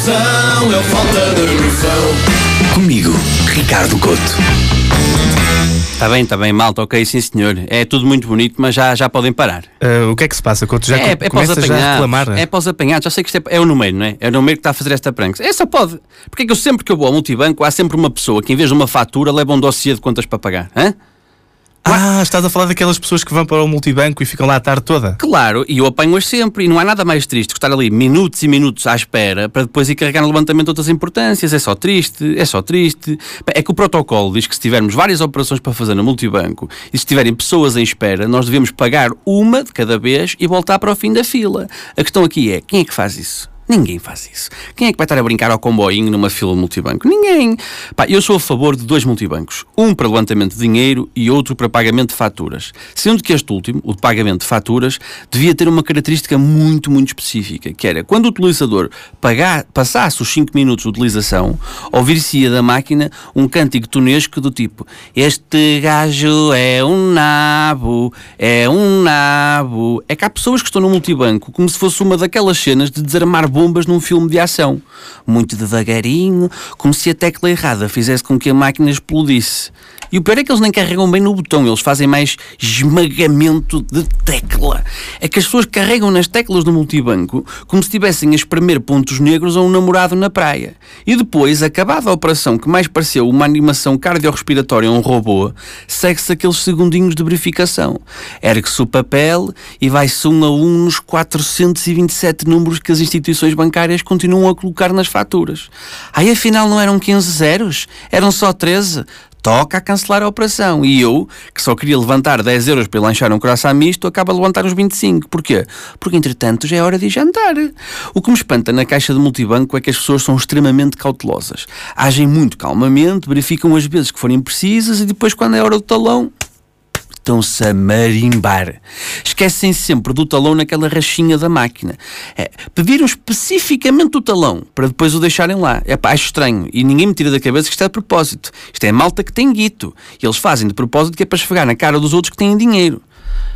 falta de noção. Comigo, Ricardo Couto. Está bem, está bem, malta, ok, sim senhor. É tudo muito bonito, mas já, já podem parar. Ah, o que é que se passa, Couto? Já é, é para os começas já a apanhados. reclamar? É para os apanhados. Já sei que isto é, é o número, não é? É o número que está a fazer esta prank. É só pode. Porque é que eu sempre que eu vou ao multibanco há sempre uma pessoa que em vez de uma fatura leva um dossiê de contas para pagar. Hã? Ah, estás a falar daquelas pessoas que vão para o multibanco e ficam lá a tarde toda? Claro, e eu apanho-as sempre. E não há nada mais triste que estar ali minutos e minutos à espera para depois ir carregar no levantamento outras importâncias. É só triste, é só triste. É que o protocolo diz que se tivermos várias operações para fazer no multibanco e se tiverem pessoas em espera, nós devemos pagar uma de cada vez e voltar para o fim da fila. A questão aqui é: quem é que faz isso? Ninguém faz isso. Quem é que vai estar a brincar ao comboinho numa fila multibanco? Ninguém. Pá, eu sou a favor de dois multibancos. Um para levantamento de dinheiro e outro para pagamento de faturas. Sendo que este último, o de pagamento de faturas, devia ter uma característica muito, muito específica, que era quando o utilizador pagar, passasse os 5 minutos de utilização, ouvir-se-ia da máquina um cântico tunesco do tipo Este gajo é um nabo, é um nabo. É que há pessoas que estão no multibanco como se fosse uma daquelas cenas de desarmar bombas num filme de ação. Muito devagarinho, como se a tecla errada fizesse com que a máquina explodisse. E o pior é que eles nem carregam bem no botão, eles fazem mais esmagamento de tecla. É que as pessoas carregam nas teclas do multibanco como se estivessem a espremer pontos negros a um namorado na praia. E depois, acabada a operação que mais pareceu uma animação cardiorrespiratória a um robô, segue-se aqueles segundinhos de verificação. Ergue-se o papel e vai-se um a um nos 427 números que as instituições bancárias continuam a colocar nas faturas. Aí afinal não eram 15 zeros, eram só 13. Toca a cancelar a operação. E eu, que só queria levantar 10 euros para lanchar um croissant misto, acaba a levantar os 25. Porquê? Porque, entretanto, já é hora de jantar. O que me espanta na caixa de multibanco é que as pessoas são extremamente cautelosas. Agem muito calmamente, verificam as vezes que forem precisas e depois, quando é hora do talão, estão-se a marimbar. Esquecem sempre do talão naquela rachinha da máquina. É, pediram especificamente o talão para depois o deixarem lá. É pá, acho estranho. E ninguém me tira da cabeça que isto é de propósito. Isto é malta que tem guito. E eles fazem de propósito que é para esfregar na cara dos outros que têm dinheiro.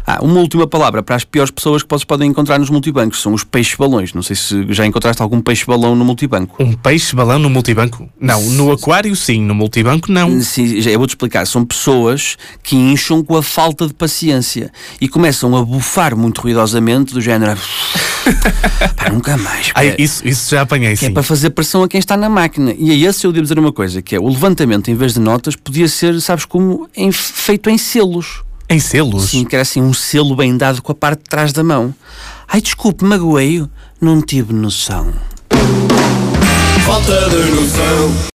Ah, uma última palavra para as piores pessoas que vocês podem encontrar nos multibancos. São os peixes-balões. Não sei se já encontraste algum peixe-balão no multibanco. Um peixe-balão no multibanco? Não, no aquário sim, no multibanco não. Sim, já- eu vou-te explicar. São pessoas que incham com a falta de paciência e começam a bufar muito ruidosamente, do género. Pá, nunca mais. Ai, isso, isso já apanhei é sim. para fazer pressão a quem está na máquina. E a esse eu devo dizer uma coisa, que é o levantamento em vez de notas podia ser, sabes como, em- feito em selos. Em selos? Sim, que era assim um selo bem dado com a parte de trás da mão. Ai, desculpe, magoei-o. Não tive noção. Falta de noção.